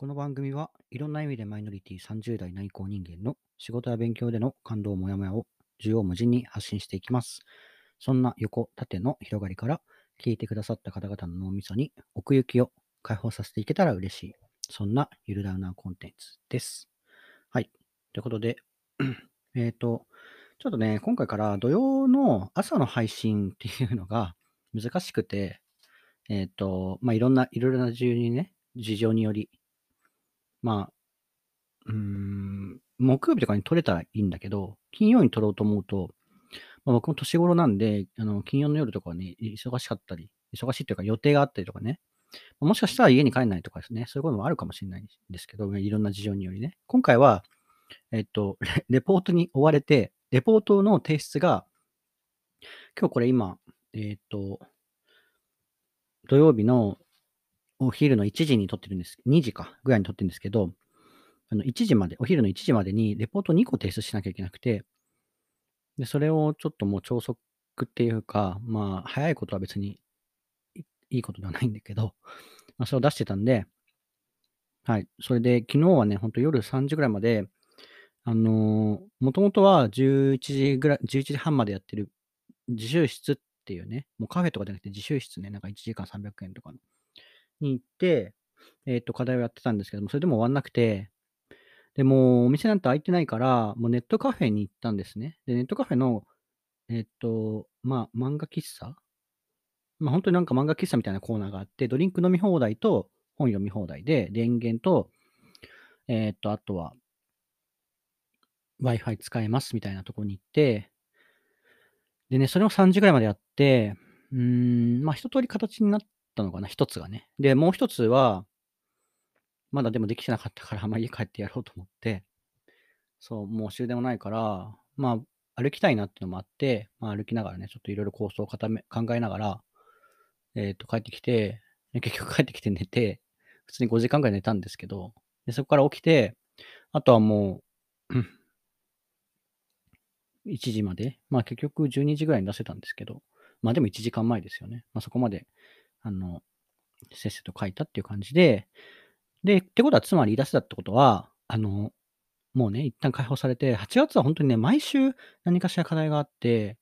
この番組はいろんな意味でマイノリティ30代内向人間の仕事や勉強での感動もやもやを縦横無尽に発信していきます。そんな横、縦の広がりから聞いてくださった方々の脳みそに奥行きを解放させていけたら嬉しい。そんなゆるダウナーコンテンツです。はい。ということで、えっと、ちょっとね、今回から土曜の朝の配信っていうのが 難しくて、えっ、と、まあ、いろんな、いろいろな事情にね、事情により、まあ、うーん、木曜日とかに撮れたらいいんだけど、金曜に撮ろうと思うと、まあ、僕も年頃なんで、あの、金曜の夜とかはね、忙しかったり、忙しいっていうか予定があったりとかね、もしかしたら家に帰んないとかですね、そういうこともあるかもしれないんですけど、いろんな事情によりね。今回は、えっと、レ レポートに追われて、レポートの提出が、今日これ今、えっと、土曜日のお昼の1時に撮ってるんです。2時か、ぐらいに撮ってるんですけど、あの1時まで、お昼の1時までにレポート2個提出しなきゃいけなくて、で、それをちょっともう超速っていうか、まあ、早いことは別にいいことではないんだけど、まあ、それを出してたんで、はい。それで、昨日はね、ほんと夜3時ぐらいまで、あのー、もともとは11時ぐらい、11時半までやってる自習室っていうね、もうカフェとかじゃなくて自習室ね、なんか1時間300円とかの、に行って、えっ、と、課題をやってたんですけども、それでも終わんなくて、で、もお店なんて開いてないから、もうネットカフェに行ったんですね。で、ネットカフェの、えっ、と、まあ、漫画喫茶？まあ、本当になんか漫画喫茶みたいなコーナーがあって、ドリンク飲み放題と本読み放題で、電源と、えっ、と、あとは、Wi-Fi 使えますみたいなとこに行って、でね、それを3時ぐらいまでやって、うーん、まあ、一通り形になったのかな、一つがね。で、もう一つは、まだでもできてなかったから、あまあ、家帰ってやろうと思って、そう、もう終電もないから、まあ、歩きたいなっていうのもあって、まあ、歩きながらね、ちょっといろいろ構想を固め考えながら、えっ、と、帰ってきて、結局帰ってきて寝て、普通に5時間ぐらい寝たんですけど、でそこから起きて、あとはもう、1時まで、まあ結局12時ぐらいに出せたんですけど、まあでも1時間前ですよね。まあそこまで、あの、せっせと書いたっていう感じで、で、ってことはつまり言い出せたってことは、あの、もうね、一旦解放されて、8月は本当にね、毎週何かしら課題があって、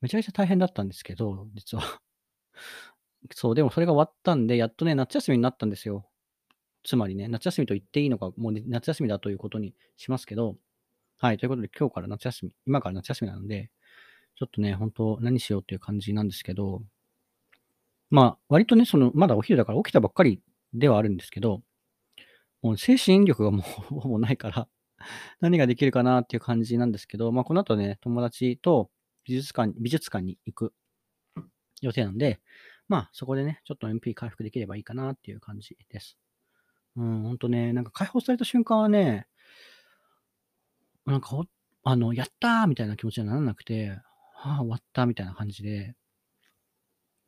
めちゃくちゃ大変だったんですけど、実は。そう、でもそれが終わったんで、やっとね、夏休みになったんですよ。つまりね、夏休みと言っていいのか、もう、ね、夏休みだということにしますけど、はい、ということで今日から夏休み、今から夏休みなので、ちょっとね、本当何しようっていう感じなんですけど、まあ、割とね、その、まだお昼だから起きたばっかりではあるんですけど、もう精神力がもう ほぼないから、何ができるかなっていう感じなんですけど、まあ、この後ね、友達と美術館、美術館に行く予定なんで、まあ、そこでね、ちょっと MP 回復できればいいかなっていう感じです。うん、ほんとね、なんか解放された瞬間はね、なんか、あの、やったーみたいな気持ちにならなくて、はあ、終わったみたいな感じで、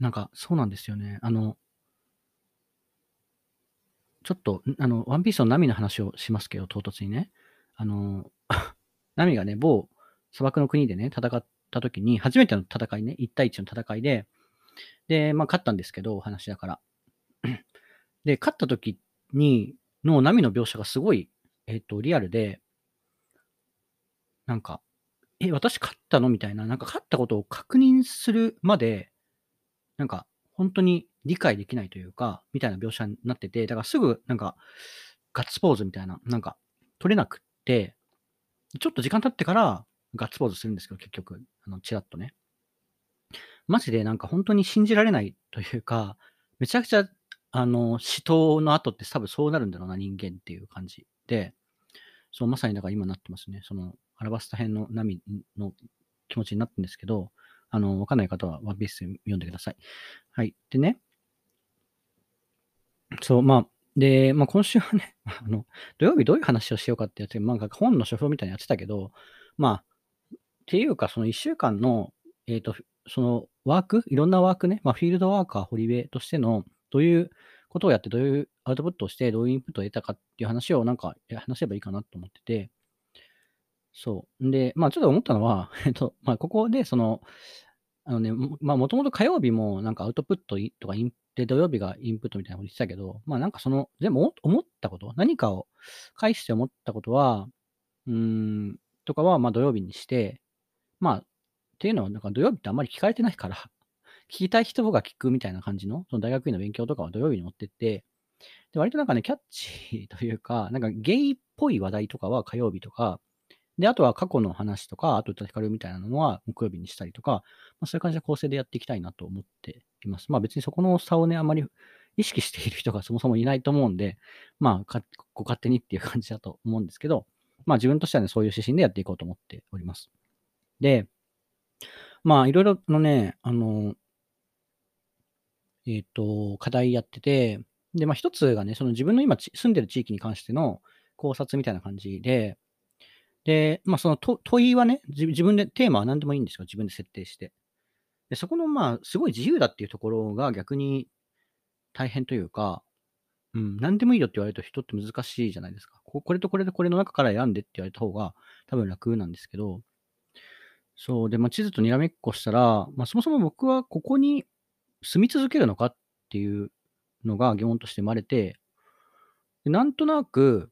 なんか、そうなんですよね。あの、ちょっと、あの、ワンピースのナミの話をしますけど、唐突にね。あの、ナミがね、某砂漠の国でね、戦った時に、初めての戦いね、1対1の戦いで、で、まあ、勝ったんですけど、お話だから。で、勝った時に、のナミの描写がすごい、えっ、と、リアルで、なんか、え、私勝ったの？みたいな、なんか勝ったことを確認するまで、なんか、本当に理解できないというか、みたいな描写になってて、だからすぐ、なんか、ガッツポーズみたいな、なんか、取れなくって、ちょっと時間経ってから、ガッツポーズするんですけど、結局、あの、ちらっとね。マジでなんか本当に信じられないというか、めちゃくちゃ、あの、死闘の後って多分そうなるんだろうな、人間っていう感じで、そう、まさにだから今なってますね。その、アラバスタ編の波の気持ちになってるんですけど、あの、わかんない方はワンピース読んでください。はい。でね、そう、まあ、で、まあ今週はね、あの、土曜日どういう話をしようかってやつ、まあ本の書評みたいなやってたけど、まあ、っていうかその一週間の、えっ、と、そのワーク、いろんなワークね、まあフィールドワーカー、堀部としての、どういうことをやって、どういうアウトプットをして、どういうインプットを得たかっていう話をなんか話せばいいかなと思ってて、そう。で、まあちょっと思ったのは、えっと、まあここでその、あのね、まあもともと火曜日もなんかアウトプットとかインで、土曜日がインプットみたいなこと言ってたけど、まあなんかその、全部思ったこと、何かを返して思ったことは、うん、とかは、まあ土曜日にして、まあ、っていうのは、なんか土曜日ってあんまり聞かれてないから、聞きたい人が聞くみたいな感じの、その大学院の勉強とかは土曜日に持ってって、で、割となんかね、キャッチーというか、なんかゲイっぽい話題とかは火曜日とか、で、あとは過去の話とか、あと歌ヒカルみたいなのは木曜日にしたりとか、まあ、そういう感じで構成でやっていきたいなと思っています。まあ別にそこの差をね、あまり 意識している人が そもそもいないと思うんで、まあか、ご勝手にっていう感じだと思うんですけど、まあ自分としてはね、そういう指針でやっていこうと思っております。で、まあいろいろのね、あの、えっ、と、課題やってて、で、まあ一つがね、その自分の今住んでる地域に関しての考察みたいな感じで、で、まあそのと問いはね、自分で、テーマは何でもいいんですよ。自分で設定して。で、そこのまあ、すごい自由だっていうところが逆に大変というか、うん、何でもいいよって言われると人って難しいじゃないですか。ここれとこれとこれの中から選んでって言われた方が多分楽なんですけど、そう。で、まあ、地図とにらめっこしたら、まあ、そもそも僕はここに住み続けるのかっていうのが疑問として生まれて、でなんとなく、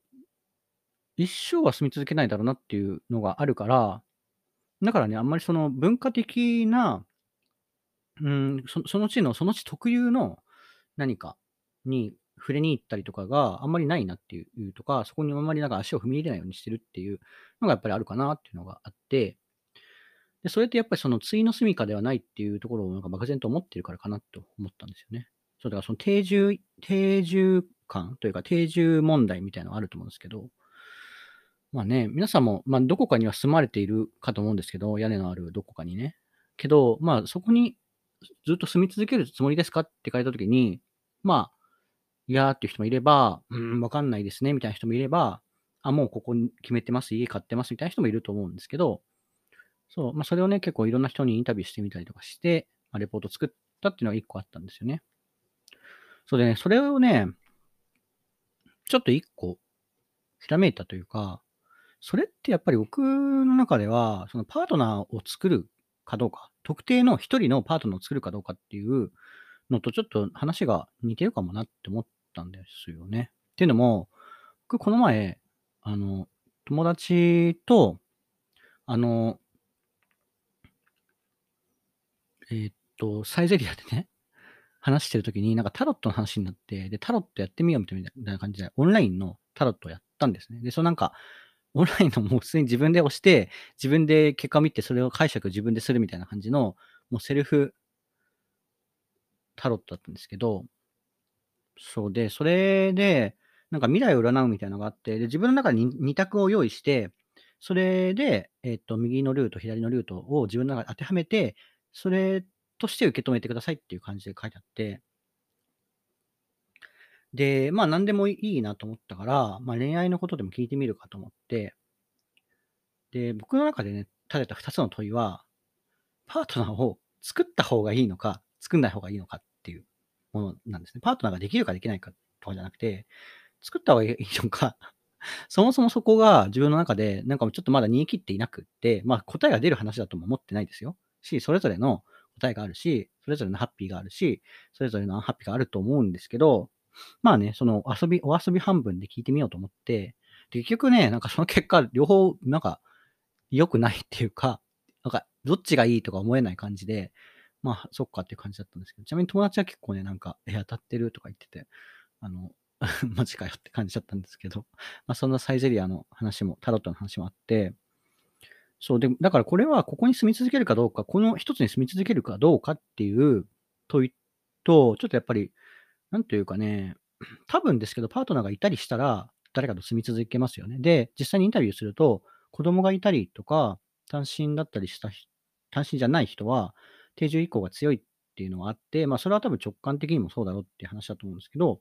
一生は住み続けないだろうなっていうのがあるから、だからね、あんまりその文化的な、うん、そその地の、その地特有の何かに触れに行ったりとかがあんまりないなっていうとか、そこにあんまりなんか足を踏み入れないようにしてるっていうのがやっぱりあるかなっていうのがあって、で、それってやっぱりその対の住処ではないっていうところをなんか漠然と思ってるからかなと思ったんですよね。そうだからその定住、定住感というか定住問題みたいなのがあると思うんですけど、まあね、皆さんも、まあどこかには住まれているかと思うんですけど、屋根のあるどこかにね。けど、まあそこにずっと住み続けるつもりですかって聞かれたときに、まあ、いやーっていう人もいれば、うん、わかんないですね、みたいな人もいれば、あ、もうここに決めてます、家買ってます、みたいな人もいると思うんですけど、そう、まあそれをね、結構いろんな人にインタビューしてみたりとかして、まあ、レポート作ったっていうのが一個あったんですよね。そうでね、それをね、ちょっと一個、ひらめいたというか、それってやっぱり僕の中では、そのパートナーを作るかどうか、特定の一人のパートナーを作るかどうかっていうのとちょっと話が似てるかもなって思ったんですよね。っていうのも、僕この前、あの、友達と、あの、えーっと、サイゼリアでね、話してるときに、なんかタロットの話になって、で、タロットやってみようみたいな感じで、オンラインのタロットをやったんですね。で、そのなんか、オンラインのもう普通に自分で押して、自分で結果を見て、それを解釈自分でするみたいな感じの、もうセルフタロットだったんですけど、そうで、それで、なんか未来を占うみたいなのがあって、で、自分の中に2択を用意して、それで、えっと、右のルート、左のルートを自分の中で当てはめて、それとして受け止めてくださいっていう感じで書いてあって、で、まあ何でもいいなと思ったから、まあ恋愛のことでも聞いてみるかと思って、で、僕の中でね、立てた2つの問いは、パートナーを作った方がいいのか、作んない方がいいのかっていうものなんですね。パートナーができるかできないかとかじゃなくて、作った方がいいのか、そもそもそこが自分の中で、なんかちょっとまだ煮え切っていなくって、まあ答えが出る話だとも思ってないですよ。し、それぞれの答えがあるし、それぞれのハッピーがあるし、それぞれのアンハッピーがあると思うんですけど、まあね、その遊び、お遊び半分で聞いてみようと思って、結局ね、なんかその結果、両方、なんか、良くないっていうか、なんか、どっちがいいとか思えない感じで、まあ、そっかっていう感じだったんですけど、ちなみに友達は結構ね、なんか、え、当たってるとか言ってて、あの、マジかよって感じだったんですけど、まあ、そんなサイゼリアの話も、タロットの話もあって、そう、で、だからこれはここに住み続けるかどうか、この一つに住み続けるかどうかっていう問いと、ちょっとやっぱり、なんというかね、多分ですけど、パートナーがいたりしたら、誰かと住み続けますよね。で、実際にインタビューすると、子供がいたりとか、単身だったりした、単身じゃない人は、定住以降が強いっていうのがあって、まあ、それは多分直感的にもそうだろうっていう話だと思うんですけど、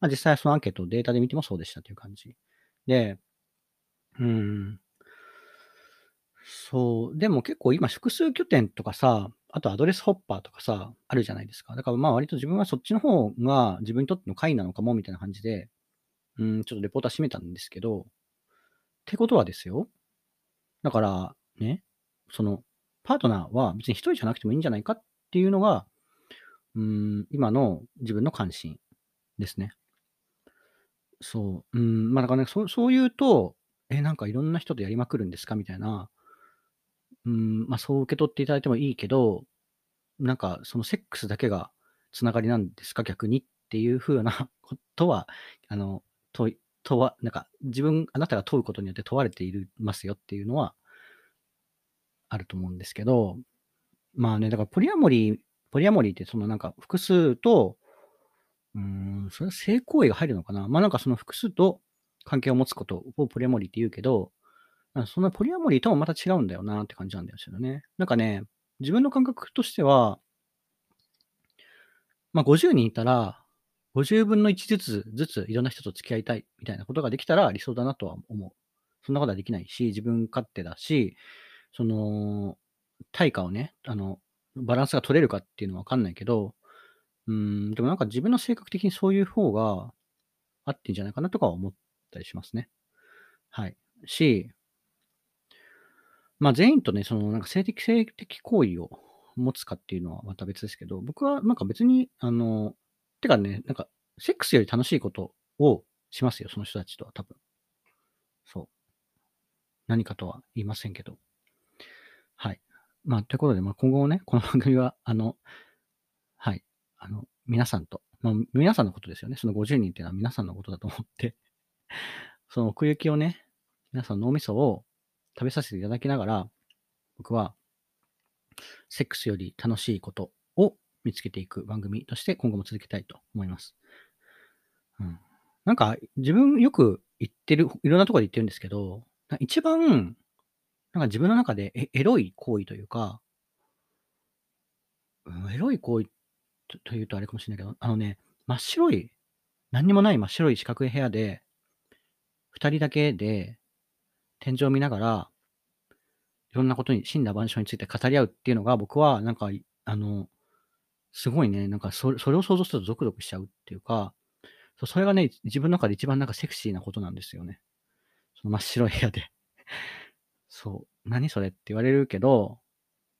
まあ、実際そのアンケートをデータで見てもそうでしたという感じ。で、うん。そう。でも結構今複数拠点とかさ、あとアドレスホッパーとかさ、あるじゃないですか。だからまあ割と自分はそっちの方が自分にとっての解なのかもみたいな感じで、うん、ちょっとレポーター締めたんですけど、ってことはですよ。だからね、その、パートナーは別に一人じゃなくてもいいんじゃないかっていうのが、うん、今の自分の関心ですね。そう。うん、まあ、だからね、そうそう言うと、え、なんかいろんな人とやりまくるんですかみたいな、うん、まあ、そう受け取っていただいてもいいけど、なんかそのセックスだけが繋がりなんですか？逆にっていう風な ことは、あの、問い問わなんか自分あなたが問うことによって問われていますよっていうのはあると思うんですけど、まあね、だからポリアモリーポリアモリーってそのなんか複数と、うん、それは性行為が入るのかな？まあ、なんかその複数と関係を持つことをポリアモリーって言うけど、なんそのポリアモリーともまた違うんだよなって感じなんですよね。なんかね、自分の感覚としてはま、50人いたら、50分の1ずつずついろんな人と付き合いたいみたいなことができたら理想だなとは思う。そんなことはできないし、自分勝手だし、その、対価をね、あの、バランスが取れるかっていうのは分かんないけど、うーん、でもなんか自分の性格的にそういう方が合ってんじゃないかなとかは思ったりしますね。はい。しまあ、全員とね、そのなんか性的性的行為を持つかっていうのはまた別ですけど、僕はなんか別に、あの、てかね、なんかセックスより楽しいことをしますよ、その人たちとは多分。そう。何かとは言いませんけど。はい。まあ、ということで、まあ、今後もね、この番組は、あのはい、あの、皆さんと、まあ、皆さんのことですよね。その50人っていうのは皆さんのことだと思ってその奥行きをね、皆さんの脳みそを食べさせていただきながら、僕はセックスより楽しいことを見つけていく番組として今後も続けたいと思います。うん。なんか自分よく言ってるいろんなところで言ってるんですけど、一番、なんか自分の中でエエロい行為というかうん、エロい行為というとあれかもしれないけど、あのね、真っ白い、何にもない真っ白い四角い部屋で、2人だけで天井を見ながら、いろんなことに、森羅万象について語り合うっていうのが、僕はなんか、あの、すごいね、なんかそそれを想像するとゾクゾクしちゃうっていうか、それがね、自分の中で一番なんかセクシーなことなんですよね。その真っ白い部屋で。そう、何それって言われるけど、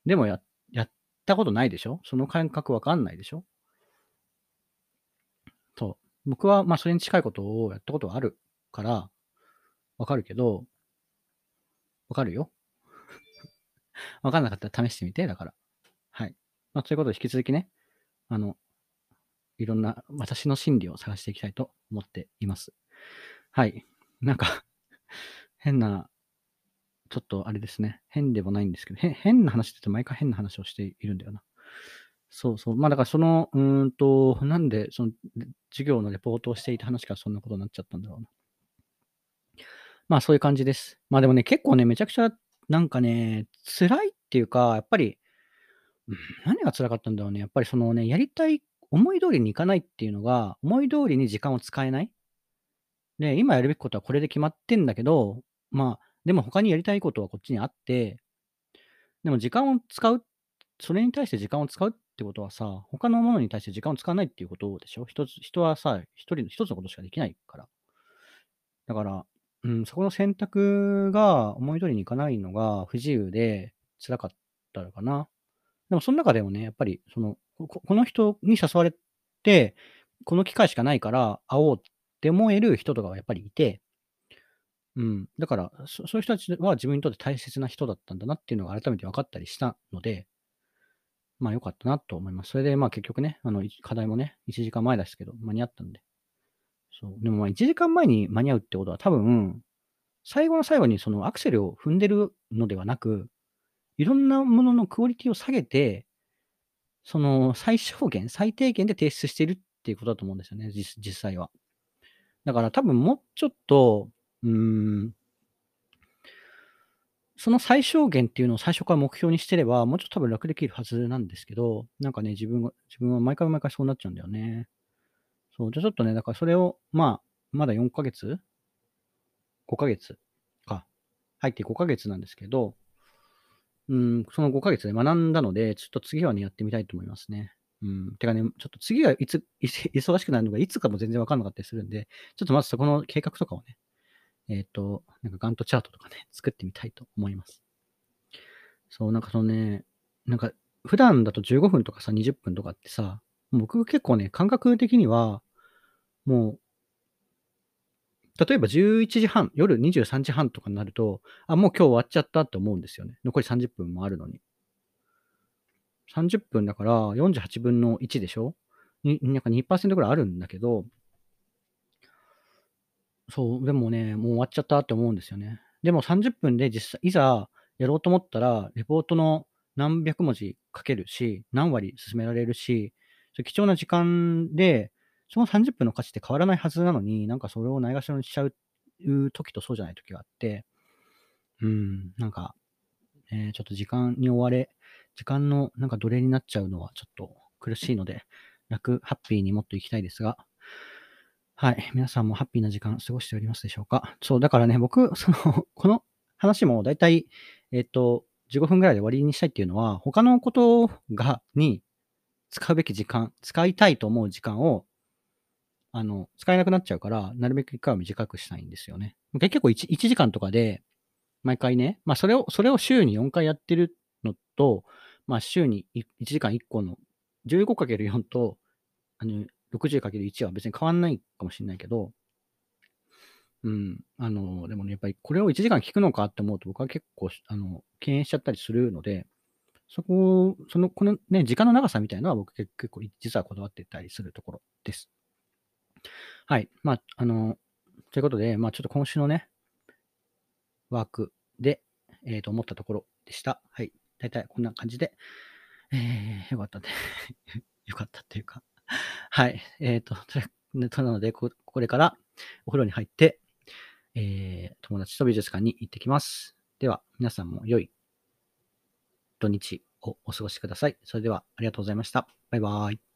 でもややったことないでしょ？その感覚わかんないでしょ？そう。僕は、まあ、それに近いことをやったことはあるから、わかるけどわかるよ。わかんなかったら試してみて、だから。はい。ま、ということで引き続きね、あの、いろんな私の心理を探していきたいと思っています。はい。なんか 変な、ちょっとあれですね。変でもないんですけど、変な話って言って毎回変な話をしているんだよな。そうそう。まあ、だからその、うーんと、なんでその、授業のレポートをしていた話からそんなことになっちゃったんだろうな。まあ、そういう感じです。まあ、でもね、結構ね、めちゃくちゃなんかね、辛いっていうか、やっぱり、うん、何が辛かったんだろうね。やっぱりそのね、やりたい思い通りにいかないっていうのが、思い通りに時間を使えない。で、今やるべきことはこれで決まってんだけど、まあ、でも他にやりたいことはこっちにあって、でも時間を使うそれに対して時間を使うってことはさ、他のものに対して時間を使わないっていうことでしょ？一つ人はさ、一人の一つのことしかできないから。だからうん、そこの選択が思い通りにいかないのが不自由で辛かったのかな。でもその中でもね、やっぱりその、ここの人に誘われて、この機会しかないから会おうって思える人とかがやっぱりいて、うん、だから、そそういう人たちは自分にとって大切な人だったんだなっていうのが改めて分かったりしたので、まあ良かったなと思います。それでまあ結局ね、あの、課題もね、1時間前ですけど、間に合ったんで、そう。でもまあ1時間前に間に合うってことは多分、最後の最後にそのアクセルを踏んでるのではなく、いろんなもののクオリティを下げて、その最小限、最低限で提出してるっていうことだと思うんですよね、実際は。だから多分もうちょっと、うん、その最小限っていうのを最初から目標にしてれば、もうちょっと多分楽できるはずなんですけど、なんかね、自分が自分は毎回毎回そうなっちゃうんだよね。そう、じゃ、ちょっとね、だからそれを、まあ、まだ4ヶ月？5ヶ月か。入って5ヶ月なんですけど、うん、その5ヶ月で学んだので、ちょっと次はね、やってみたいと思いますね。うん。てかね、ちょっと次はいつ、い 忙しくなるのがいつかも全然わかんなかったりするんで、ちょっとまずそこの計画とかをね、えっ、と、なんかガントチャートとかね、作ってみたいと思います。そう、なんかそのね、なんか普段だと15分とかさ、20分とかってさ、僕結構ね、感覚的には、もう、例えば11時半、夜23時半とかになると、あ、もう今日終わっちゃったって思うんですよね。残り30分もあるのに。30分だから48分の1でしょ？になんか2%ぐらいあるんだけど、そう、でもね、もう終わっちゃったって思うんですよね。でも30分で実際、いざやろうと思ったら、レポートの何百文字書けるし、何割進められるし、貴重な時間で、その30分の価値って変わらないはずなのに、なんかそれをないがしろにしちゃう時とそうじゃない時があって、うん、なんか、えー、ちょっと時間に追われ、時間のなんか奴隷になっちゃうのはちょっと苦しいので、楽、ハッピーにもっと行きたいですが、はい。皆さんもハッピーな時間過ごしておりますでしょうか？そう、だからね、僕、その、この話もだいたい、えっ、と、15分ぐらいで終わりにしたいっていうのは、他のことが、に使うべき時間、使いたいと思う時間を、あの、使えなくなっちゃうから、なるべく一回は短くしたいんですよね。結構 1, 1時間とかで、毎回ね、まあそれを、それを週に4回やってるのと、まあ週に1時間1個の 15×4 と、あの、60×1 は別に変わんないかもしれないけど、うん。あの、でもね、やっぱりこれを1時間聞くのかって思うと僕は結構、あの、敬遠しちゃったりするので、そこ、その、このね、時間の長さみたいなのは僕結構実はこだわってたりするところです。はい。まあ、あの、ということで、まあちょっと今週のね、ワークで、えっ、ー、と、思ったところでした。はい。だいたいこんな感じで、えー、よかったね。よかったっていうかはい。えっ、ー、と、なのでこ、これからお風呂に入って、えー、友達と美術館に行ってきます。では、皆さんも良い土日をお過ごしください。それでは、ありがとうございました。バイバーイ。